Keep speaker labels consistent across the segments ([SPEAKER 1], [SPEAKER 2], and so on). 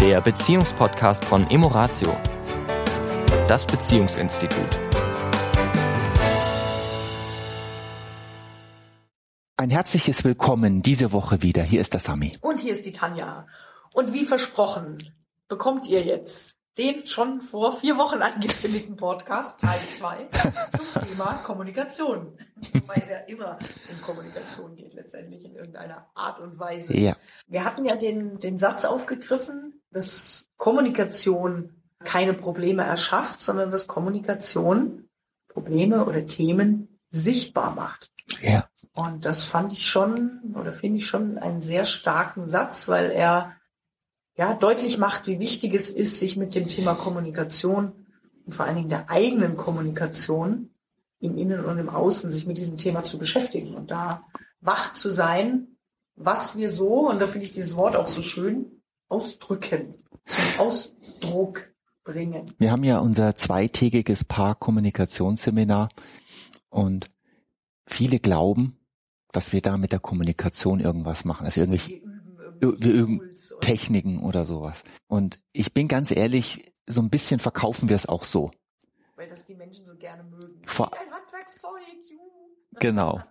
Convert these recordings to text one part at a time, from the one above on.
[SPEAKER 1] der Beziehungspodcast von Emoratio, das Beziehungsinstitut.
[SPEAKER 2] Ein herzliches Willkommen diese Woche wieder. Hier ist der Sami.
[SPEAKER 3] Und hier ist die Tanja. Und wie versprochen, bekommt ihr jetzt den schon vor vier Wochen angekündigten Podcast, Teil 2, zum Thema Kommunikation. Wobei es ja immer um Kommunikation geht, letztendlich in irgendeiner Art und Weise.
[SPEAKER 2] Ja.
[SPEAKER 3] Wir hatten ja den, den Satz aufgegriffen, dass Kommunikation keine Probleme erschafft, sondern dass Kommunikation Probleme oder Themen sichtbar macht.
[SPEAKER 2] Ja.
[SPEAKER 3] Und das fand ich schon oder finde ich schon einen sehr starken Satz, weil er ja deutlich macht, wie wichtig es ist, sich mit dem Thema Kommunikation und vor allen Dingen der eigenen Kommunikation im Innen und im Außen sich mit diesem Thema zu beschäftigen und da wach zu sein, was wir so, und da finde ich dieses Wort auch so schön, ausdrücken, zum Ausdruck bringen.
[SPEAKER 2] Wir haben ja unser zweitägiges Paarkommunikationsseminar und viele glauben, dass wir da mit der Kommunikation irgendwas machen, also irgendwelche wir üben Techniken oder sowas. Und ich bin ganz ehrlich, so ein bisschen verkaufen wir es auch so.
[SPEAKER 3] weil das die Menschen so gerne mögen.
[SPEAKER 2] Vor-
[SPEAKER 3] Ein Handwerkszeug, juhu.
[SPEAKER 2] Genau.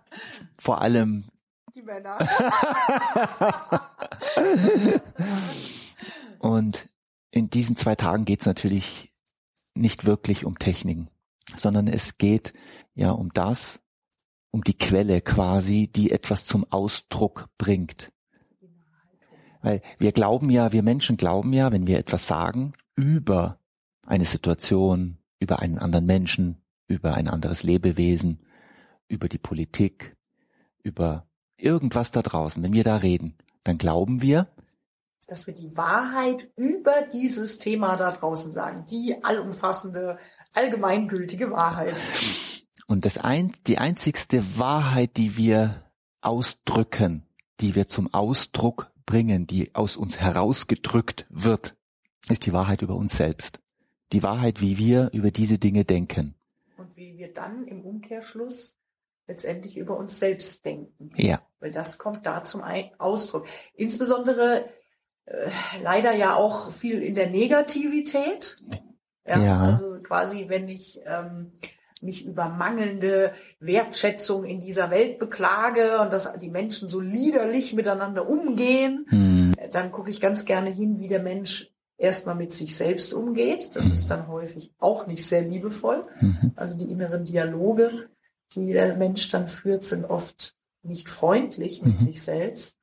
[SPEAKER 2] Vor allem
[SPEAKER 3] Die Männer.
[SPEAKER 2] Und in diesen zwei Tagen geht es natürlich nicht wirklich um Techniken, sondern es geht ja um das, um die Quelle quasi, die etwas zum Ausdruck bringt. Weil wir glauben ja, wir Menschen glauben ja, wenn wir etwas sagen über eine Situation, über einen anderen Menschen, über ein anderes Lebewesen, über die Politik, über irgendwas da draußen, wenn wir da reden, dann glauben wir,
[SPEAKER 3] dass wir die Wahrheit über dieses Thema da draußen sagen. Die allumfassende, allgemeingültige Wahrheit.
[SPEAKER 2] Und das ein, die einzigste Wahrheit, die wir ausdrücken, die wir zum Ausdruck bringen, die aus uns herausgedrückt wird, ist die Wahrheit über uns selbst. Die Wahrheit, wie wir über diese Dinge denken.
[SPEAKER 3] Und wie wir dann im Umkehrschluss letztendlich über uns selbst denken.
[SPEAKER 2] Ja,
[SPEAKER 3] Weil das kommt da zum Ausdruck. Insbesondere äh, leider ja auch viel in der Negativität.
[SPEAKER 2] Ja.
[SPEAKER 3] Also quasi, wenn ich ähm, mich über mangelnde Wertschätzung in dieser Welt beklage und dass die Menschen so liederlich miteinander umgehen,
[SPEAKER 2] hm,
[SPEAKER 3] äh, dann gucke ich ganz gerne hin, wie der Mensch erstmal mit sich selbst umgeht. Das ist dann häufig auch nicht sehr liebevoll.
[SPEAKER 2] mhm,
[SPEAKER 3] Also die inneren Dialoge, die der Mensch dann führt, sind oft nicht freundlich mit
[SPEAKER 2] Mhm.
[SPEAKER 3] sich selbst.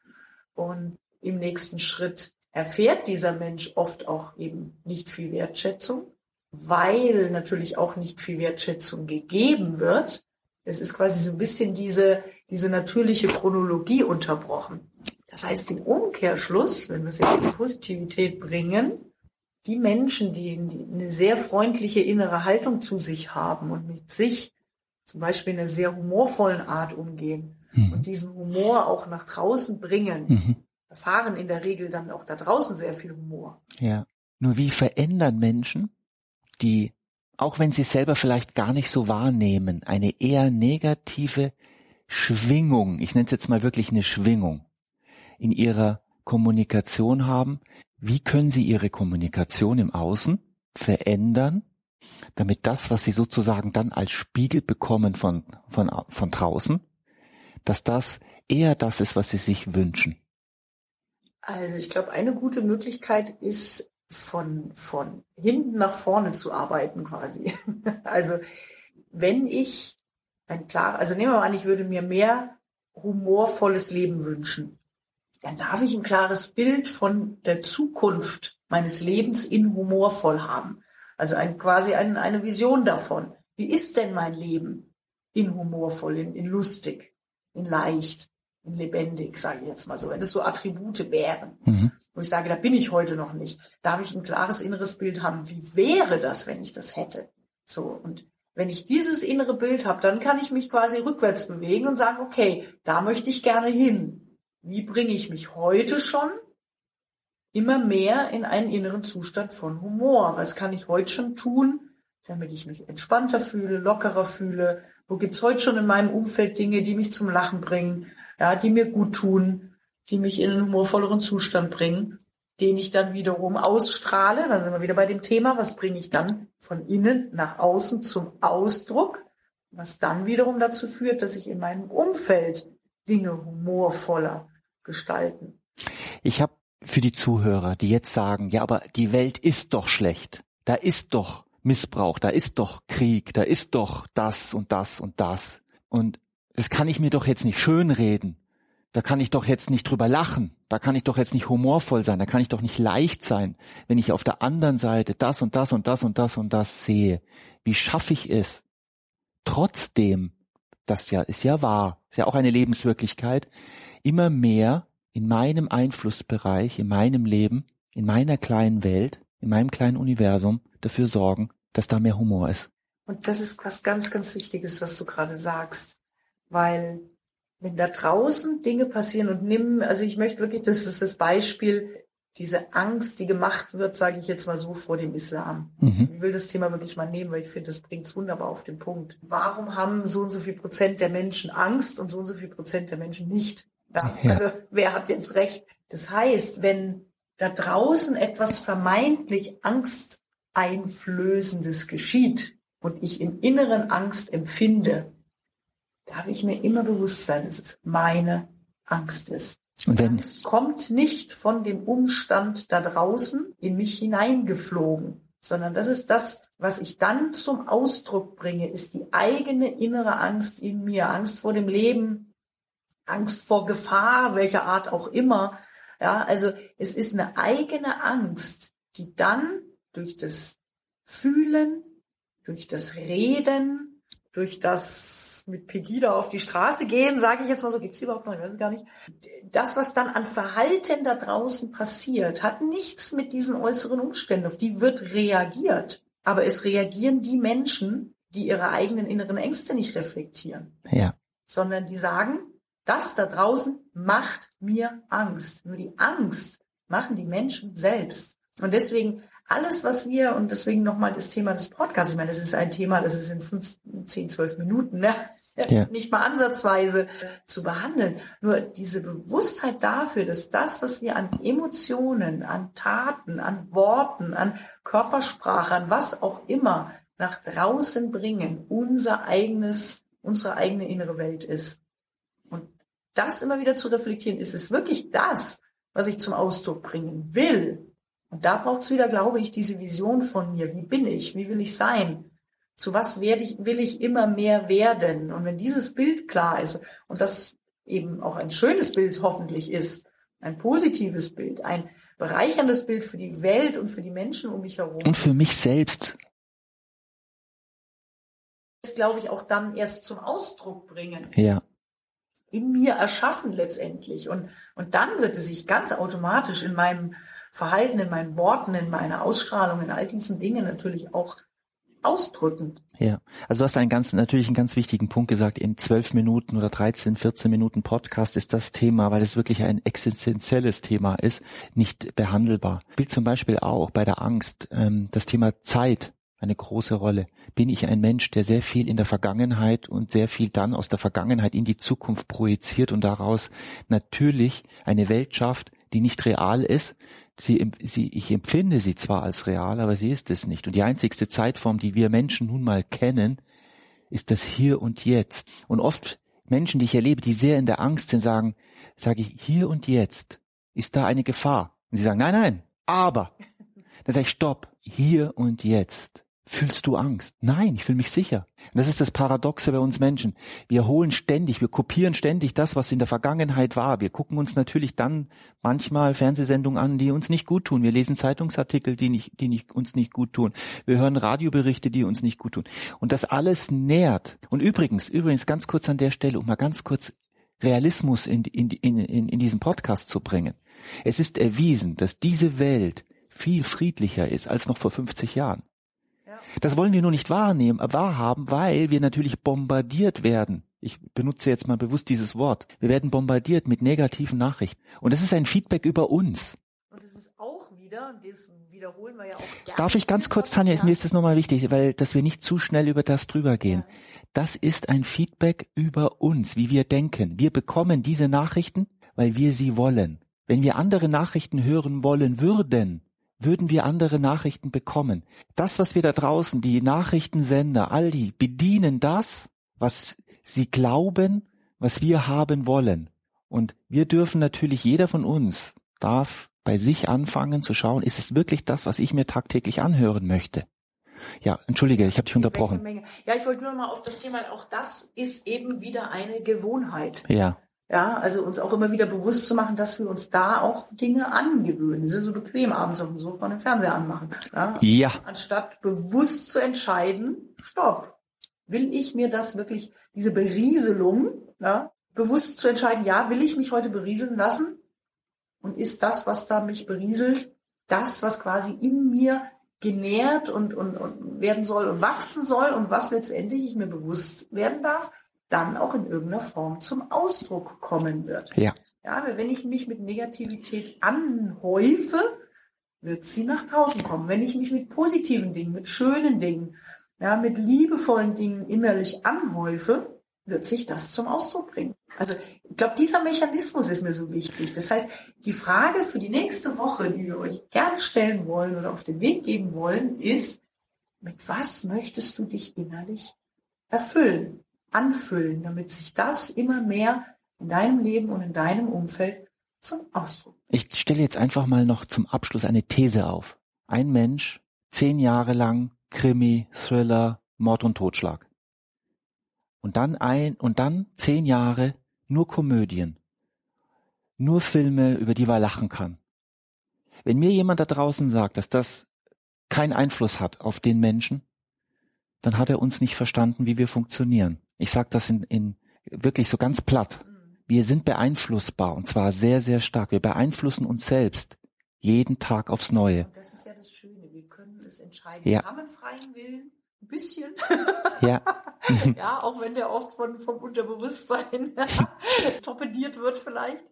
[SPEAKER 3] Und im nächsten Schritt erfährt dieser Mensch oft auch eben nicht viel Wertschätzung, weil natürlich auch nicht viel Wertschätzung gegeben wird. Es ist quasi so ein bisschen diese, diese natürliche Chronologie unterbrochen. Das heißt, im Umkehrschluss, wenn wir es jetzt in die Positivität bringen, die Menschen, die, die eine sehr freundliche innere Haltung zu sich haben und mit sich zum Beispiel in einer sehr humorvollen Art umgehen
[SPEAKER 2] mhm,
[SPEAKER 3] und diesen Humor auch nach draußen bringen,
[SPEAKER 2] mhm,
[SPEAKER 3] erfahren in der Regel dann auch da draußen sehr viel Humor.
[SPEAKER 2] ja. Nur wie verändern Menschen, die, auch wenn sie selber vielleicht gar nicht so wahrnehmen, eine eher negative Schwingung, ich nenne es jetzt mal wirklich eine Schwingung, in ihrer Kommunikation haben, wie können sie ihre Kommunikation im Außen verändern, damit das, was sie sozusagen dann als Spiegel bekommen von, von, von draußen, dass das eher das ist, was sie sich wünschen.
[SPEAKER 3] Also ich glaube, eine gute Möglichkeit ist, von, von hinten nach vorne zu arbeiten quasi. Also wenn ich ein klar, also nehmen wir mal an, ich würde mir mehr humorvolles Leben wünschen, dann darf ich ein klares Bild von der Zukunft meines Lebens in humorvoll haben. Also ein, quasi ein, eine Vision davon. Wie ist denn mein Leben in humorvoll, in, in lustig, in leicht, in lebendig, sage ich jetzt mal so. Wenn das so Attribute wären,
[SPEAKER 2] Mhm.
[SPEAKER 3] Wo ich sage, da bin ich heute noch nicht, darf ich ein klares inneres Bild haben. Wie wäre das, wenn ich das hätte? So und wenn ich dieses innere Bild habe, dann kann ich mich quasi rückwärts bewegen und sagen, okay, da möchte ich gerne hin. Wie bringe ich mich heute schon immer mehr in einen inneren Zustand von Humor? Was kann ich heute schon tun, damit ich mich entspannter fühle, lockerer fühle? Wo gibt's heute schon in meinem Umfeld Dinge, die mich zum Lachen bringen, ja, die mir gut tun, die mich in einen humorvolleren Zustand bringen? den ich dann wiederum ausstrahle. Dann sind wir wieder bei dem Thema, was bringe ich dann von innen nach außen zum Ausdruck, was dann wiederum dazu führt, dass ich in meinem Umfeld Dinge humorvoller gestalten.
[SPEAKER 2] Ich habe für die Zuhörer, die jetzt sagen, ja, aber die Welt ist doch schlecht. Da ist doch Missbrauch, da ist doch Krieg, da ist doch das und das und das. Und das kann ich mir doch jetzt nicht schönreden. Da kann ich doch jetzt nicht drüber lachen. Da kann ich doch jetzt nicht humorvoll sein. Da kann ich doch nicht leicht sein, wenn ich auf der anderen Seite das und das und das und das und das sehe. Wie schaffe ich es? Trotzdem, das ja ist ja wahr, ist ja auch eine Lebenswirklichkeit, immer mehr in meinem Einflussbereich, in meinem Leben, in meiner kleinen Welt, in meinem kleinen Universum dafür sorgen, dass da mehr Humor ist.
[SPEAKER 3] Und das ist was ganz, ganz Wichtiges, was du gerade sagst. Weil wenn da draußen Dinge passieren und nimm, also ich möchte wirklich, das ist das Beispiel, diese Angst, die gemacht wird, sage ich jetzt mal so, vor dem Islam. Mhm. Ich will das Thema wirklich mal nehmen, weil ich finde, das bringt es wunderbar auf den Punkt. Warum haben so und so viel Prozent der Menschen Angst und so und so viel Prozent der Menschen nicht? Ja, ja. Also wer hat jetzt recht? Das heißt, wenn da draußen etwas vermeintlich Angsteinflößendes geschieht und ich in inneren Angst empfinde, darf ich mir immer bewusst sein, dass es meine Angst ist. Und wenn Angst kommt nicht von dem Umstand da draußen in mich hineingeflogen, sondern das ist das, was ich dann zum Ausdruck bringe, ist die eigene innere Angst in mir, Angst vor dem Leben, Angst vor Gefahr, welcher Art auch immer. Ja, also es ist eine eigene Angst, die dann durch das Fühlen, durch das Reden, durch das mit Pegida auf die Straße gehen, sage ich jetzt mal so, gibt's überhaupt noch, ich weiß es gar nicht. Das, was dann an Verhalten da draußen passiert, hat nichts mit diesen äußeren Umständen, auf die wird reagiert. Aber es reagieren die Menschen, die ihre eigenen inneren Ängste nicht reflektieren.
[SPEAKER 2] Ja.
[SPEAKER 3] Sondern die sagen, das da draußen macht mir Angst. Nur die Angst machen die Menschen selbst. Und deswegen alles, was wir, und deswegen nochmal das Thema des Podcasts, ich meine, das ist ein Thema, das ist in fünf, zehn, zwölf Minuten, ne? Ja. nicht mal ansatzweise zu behandeln. Nur diese Bewusstheit dafür, dass das, was wir an Emotionen, an Taten, an Worten, an Körpersprache, an was auch immer nach draußen bringen, unser eigenes, unsere eigene innere Welt ist. Und das immer wieder zu reflektieren, ist es wirklich das, was ich zum Ausdruck bringen will? Und da braucht es wieder, glaube ich, diese Vision von mir. Wie bin ich? Wie will ich sein? Zu was werde ich, will ich immer mehr werden? Und wenn dieses Bild klar ist und das eben auch ein schönes Bild hoffentlich ist, ein positives Bild, ein bereicherndes Bild für die Welt und für die Menschen um mich herum.
[SPEAKER 2] Und für mich selbst.
[SPEAKER 3] Das glaube ich auch dann erst zum Ausdruck bringen.
[SPEAKER 2] Ja.
[SPEAKER 3] In mir erschaffen letztendlich. Und, und dann wird es sich ganz automatisch in meinem Verhalten, in meinen Worten, in meiner Ausstrahlung, in all diesen Dingen natürlich auch ausdrücken.
[SPEAKER 2] Ja, also du hast einen ganz, natürlich einen ganz wichtigen Punkt gesagt. In zwölf Minuten oder 13, 14 Minuten Podcast ist das Thema, weil es wirklich ein existenzielles Thema ist, nicht behandelbar. Spielt zum Beispiel auch bei der Angst ähm, das Thema Zeit eine große Rolle. Bin ich ein Mensch, der sehr viel in der Vergangenheit und sehr viel dann aus der Vergangenheit in die Zukunft projiziert und daraus natürlich eine Welt schafft, die nicht real ist, sie, sie, ich empfinde sie zwar als real, aber sie ist es nicht. Und die einzigste Zeitform, die wir Menschen nun mal kennen, ist das Hier und Jetzt. Und oft Menschen, die ich erlebe, die sehr in der Angst sind, sagen, sage ich, hier und jetzt ist da eine Gefahr. Und sie sagen, nein, nein, aber. Dann sage ich, stopp, hier und jetzt. Fühlst du Angst? Nein, ich fühle mich sicher. Und das ist das Paradoxe bei uns Menschen. Wir holen ständig, wir kopieren ständig das, was in der Vergangenheit war. Wir gucken uns natürlich dann manchmal Fernsehsendungen an, die uns nicht gut tun. Wir lesen Zeitungsartikel, die, nicht, die nicht, uns nicht gut tun. Wir hören Radioberichte, die uns nicht gut tun. Und das alles nährt. Und übrigens, übrigens ganz kurz an der Stelle, um mal ganz kurz Realismus in, in, in, in, in diesen Podcast zu bringen. Es ist erwiesen, dass diese Welt viel friedlicher ist als noch vor 50 Jahren. Das wollen wir nur nicht wahrnehmen, wahrhaben, weil wir natürlich bombardiert werden. Ich benutze jetzt mal bewusst dieses Wort. Wir werden bombardiert mit negativen Nachrichten. Und das ist ein Feedback über uns.
[SPEAKER 3] Und es ist auch wieder, das wiederholen wir ja auch
[SPEAKER 2] gerne. Darf ich ganz kurz, Tanja, mir ist das nochmal wichtig, weil, dass wir nicht zu schnell über das drüber gehen. Ja. Das ist ein Feedback über uns, wie wir denken. Wir bekommen diese Nachrichten, weil wir sie wollen. Wenn wir andere Nachrichten hören wollen würden, würden wir andere Nachrichten bekommen. Das, was wir da draußen, die Nachrichtensender, all die, bedienen das, was sie glauben, was wir haben wollen. Und wir dürfen natürlich, jeder von uns darf bei sich anfangen zu schauen, ist es wirklich das, was ich mir tagtäglich anhören möchte? Ja, entschuldige, ich habe dich unterbrochen.
[SPEAKER 3] Ja, ich wollte nur mal auf das Thema, auch das ist eben wieder eine Gewohnheit.
[SPEAKER 2] Ja.
[SPEAKER 3] Ja, also uns auch immer wieder bewusst zu machen, dass wir uns da auch Dinge angewöhnen. Sind so bequem abends auf dem Sofa den Fernseher anmachen. Ja.
[SPEAKER 2] ja.
[SPEAKER 3] Anstatt bewusst zu entscheiden, stopp. Will ich mir das wirklich, diese Berieselung, ja, bewusst zu entscheiden, ja, will ich mich heute berieseln lassen? Und ist das, was da mich berieselt, das, was quasi in mir genährt und, und, und werden soll und wachsen soll und was letztendlich ich mir bewusst werden darf, dann auch in irgendeiner Form zum Ausdruck kommen wird.
[SPEAKER 2] Ja.
[SPEAKER 3] Ja, wenn ich mich mit Negativität anhäufe, wird sie nach draußen kommen. Wenn ich mich mit positiven Dingen, mit schönen Dingen, ja, mit liebevollen Dingen innerlich anhäufe, wird sich das zum Ausdruck bringen. Also ich glaube, dieser Mechanismus ist mir so wichtig. Das heißt, die Frage für die nächste Woche, die wir euch gerne stellen wollen oder auf den Weg geben wollen, ist, mit was möchtest du dich innerlich erfüllen, anfüllen, damit sich das immer mehr in deinem Leben und in deinem Umfeld zum Ausdruck.
[SPEAKER 2] Ich stelle jetzt einfach mal noch zum Abschluss eine These auf. Ein Mensch, zehn Jahre lang Krimi, Thriller, Mord und Totschlag. Und dann ein, und dann zehn Jahre nur Komödien. Nur Filme, über die man lachen kann. Wenn mir jemand da draußen sagt, dass das keinen Einfluss hat auf den Menschen, dann hat er uns nicht verstanden, wie wir funktionieren. Ich sage das in, in wirklich so ganz platt. Wir sind beeinflussbar und zwar sehr, sehr stark. Wir beeinflussen uns selbst jeden Tag aufs Neue.
[SPEAKER 3] Das ist ja das Schöne. Wir können es entscheiden. Ja. Wir haben einen freien Willen. Ein bisschen.
[SPEAKER 2] Ja.
[SPEAKER 3] ja, auch wenn der oft von, vom Unterbewusstsein torpediert wird vielleicht.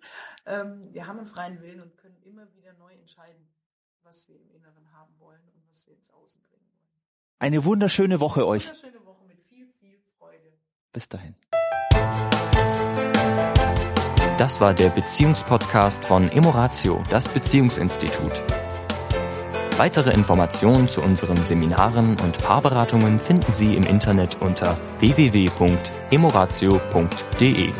[SPEAKER 3] Ähm, wir haben einen freien Willen und können immer wieder neu entscheiden, was wir im Inneren haben wollen und was wir ins Außen bringen.
[SPEAKER 2] Eine wunderschöne Woche euch.
[SPEAKER 3] Wunderschöne Woche mit viel, viel Freude.
[SPEAKER 2] Bis dahin.
[SPEAKER 1] Das war der Beziehungspodcast von Emoratio, das Beziehungsinstitut. Weitere Informationen zu unseren Seminaren und Paarberatungen finden Sie im Internet unter www.emoratio.de.